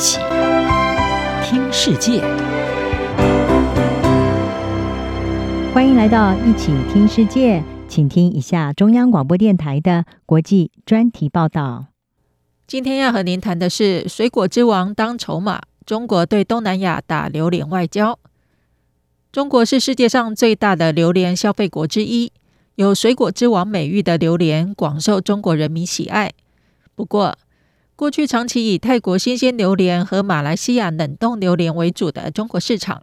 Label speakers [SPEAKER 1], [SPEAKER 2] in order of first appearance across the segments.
[SPEAKER 1] 起听世界，
[SPEAKER 2] 欢迎来到一起听世界，请听一下中央广播电台的国际专题报道。
[SPEAKER 3] 今天要和您谈的是水果之王当筹码，中国对东南亚打榴莲外交。中国是世界上最大的榴莲消费国之一，有“水果之王”美誉的榴莲广受中国人民喜爱。不过，过去长期以泰国新鲜榴莲和马来西亚冷冻榴莲为主的中国市场，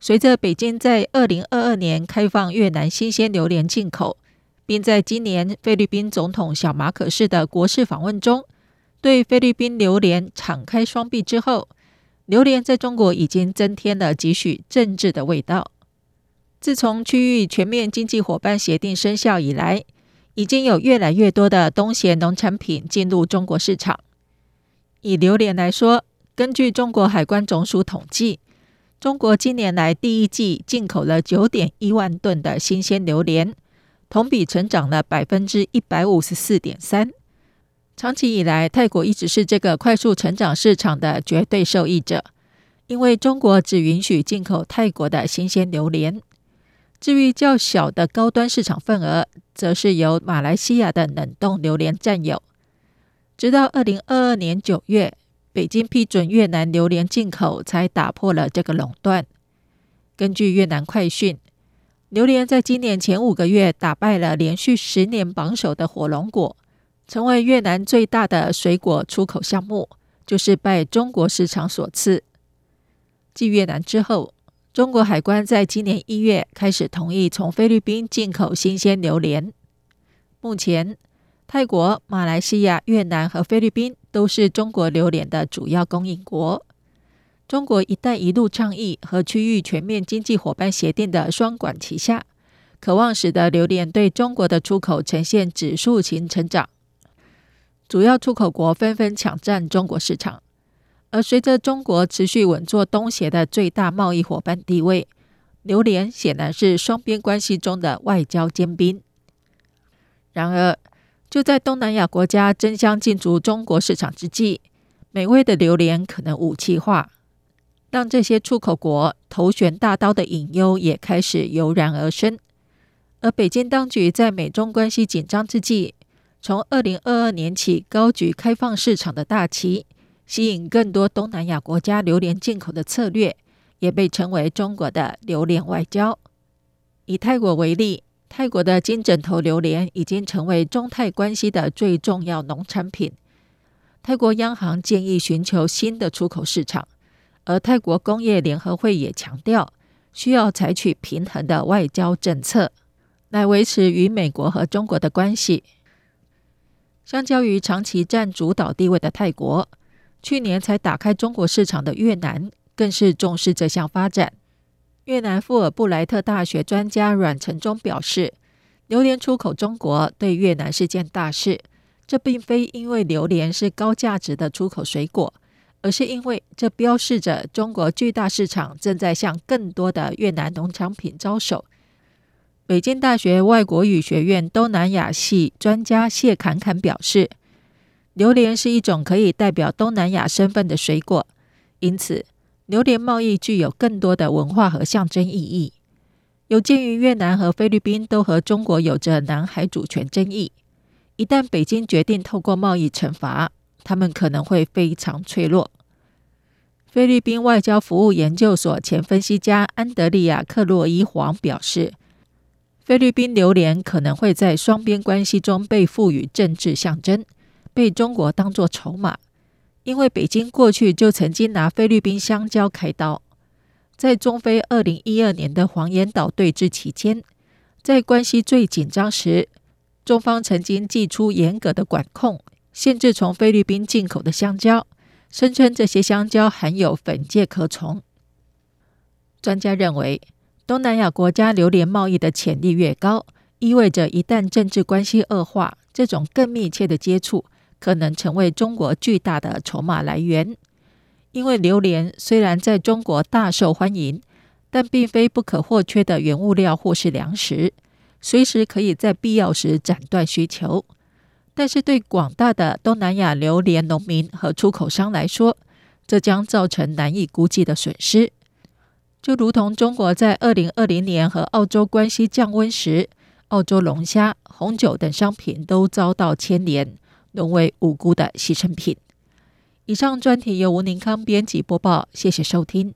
[SPEAKER 3] 随着北京在二零二二年开放越南新鲜榴莲进口，并在今年菲律宾总统小马可仕的国事访问中，对菲律宾榴莲敞开双臂之后，榴莲在中国已经增添了几许政治的味道。自从区域全面经济伙伴协定生效以来，已经有越来越多的东协农产品进入中国市场。以榴莲来说，根据中国海关总署统计，中国今年来第一季进口了九点一万吨的新鲜榴莲，同比成长了百分之一百五十四点三。长期以来，泰国一直是这个快速成长市场的绝对受益者，因为中国只允许进口泰国的新鲜榴莲。至于较小的高端市场份额，则是由马来西亚的冷冻榴莲占有。直到二零二二年九月，北京批准越南榴莲进口，才打破了这个垄断。根据越南快讯，榴莲在今年前五个月打败了连续十年榜首的火龙果。成为越南最大的水果出口项目，就是拜中国市场所赐。继越南之后，中国海关在今年一月开始同意从菲律宾进口新鲜榴莲。目前，泰国、马来西亚、越南和菲律宾都是中国榴莲的主要供应国。中国“一带一路”倡议和区域全面经济伙伴协定的双管齐下，渴望使得榴莲对中国的出口呈现指数型成长。主要出口国纷纷抢占中国市场，而随着中国持续稳坐东协的最大贸易伙伴地位，榴莲显然是双边关系中的外交尖兵。然而，就在东南亚国家争相进驻中国市场之际，美味的榴莲可能武器化，让这些出口国头悬大刀的隐忧也开始油然而生。而北京当局在美中关系紧张之际，从二零二二年起，高举开放市场的大旗，吸引更多东南亚国家榴莲进口的策略，也被称为中国的榴莲外交。以泰国为例，泰国的金枕头榴莲已经成为中泰关系的最重要农产品。泰国央行建议寻求新的出口市场，而泰国工业联合会也强调，需要采取平衡的外交政策，来维持与美国和中国的关系。相较于长期占主导地位的泰国，去年才打开中国市场的越南更是重视这项发展。越南富尔布莱特大学专家阮成忠表示，榴莲出口中国对越南是件大事。这并非因为榴莲是高价值的出口水果，而是因为这标示着中国巨大市场正在向更多的越南农产品招手。北京大学外国语学院东南亚系专家谢侃侃表示，榴莲是一种可以代表东南亚身份的水果，因此榴莲贸易具有更多的文化和象征意义。有鉴于越南和菲律宾都和中国有着南海主权争议，一旦北京决定透过贸易惩罚，他们可能会非常脆弱。菲律宾外交服务研究所前分析家安德利亚·克洛伊黄表示。菲律宾榴莲可能会在双边关系中被赋予政治象征，被中国当作筹码，因为北京过去就曾经拿菲律宾香蕉开刀。在中菲二零一二年的黄岩岛对峙期间，在关系最紧张时，中方曾经祭出严格的管控，限制从菲律宾进口的香蕉，声称这些香蕉含有粉介壳虫。专家认为。东南亚国家榴莲贸易的潜力越高，意味着一旦政治关系恶化，这种更密切的接触可能成为中国巨大的筹码来源。因为榴莲虽然在中国大受欢迎，但并非不可或缺的原物料或是粮食，随时可以在必要时斩断需求。但是对广大的东南亚榴莲农民和出口商来说，这将造成难以估计的损失。就如同中国在二零二零年和澳洲关系降温时，澳洲龙虾、红酒等商品都遭到牵连，沦为无辜的牺牲品。以上专题由吴宁康编辑播报，谢谢收听。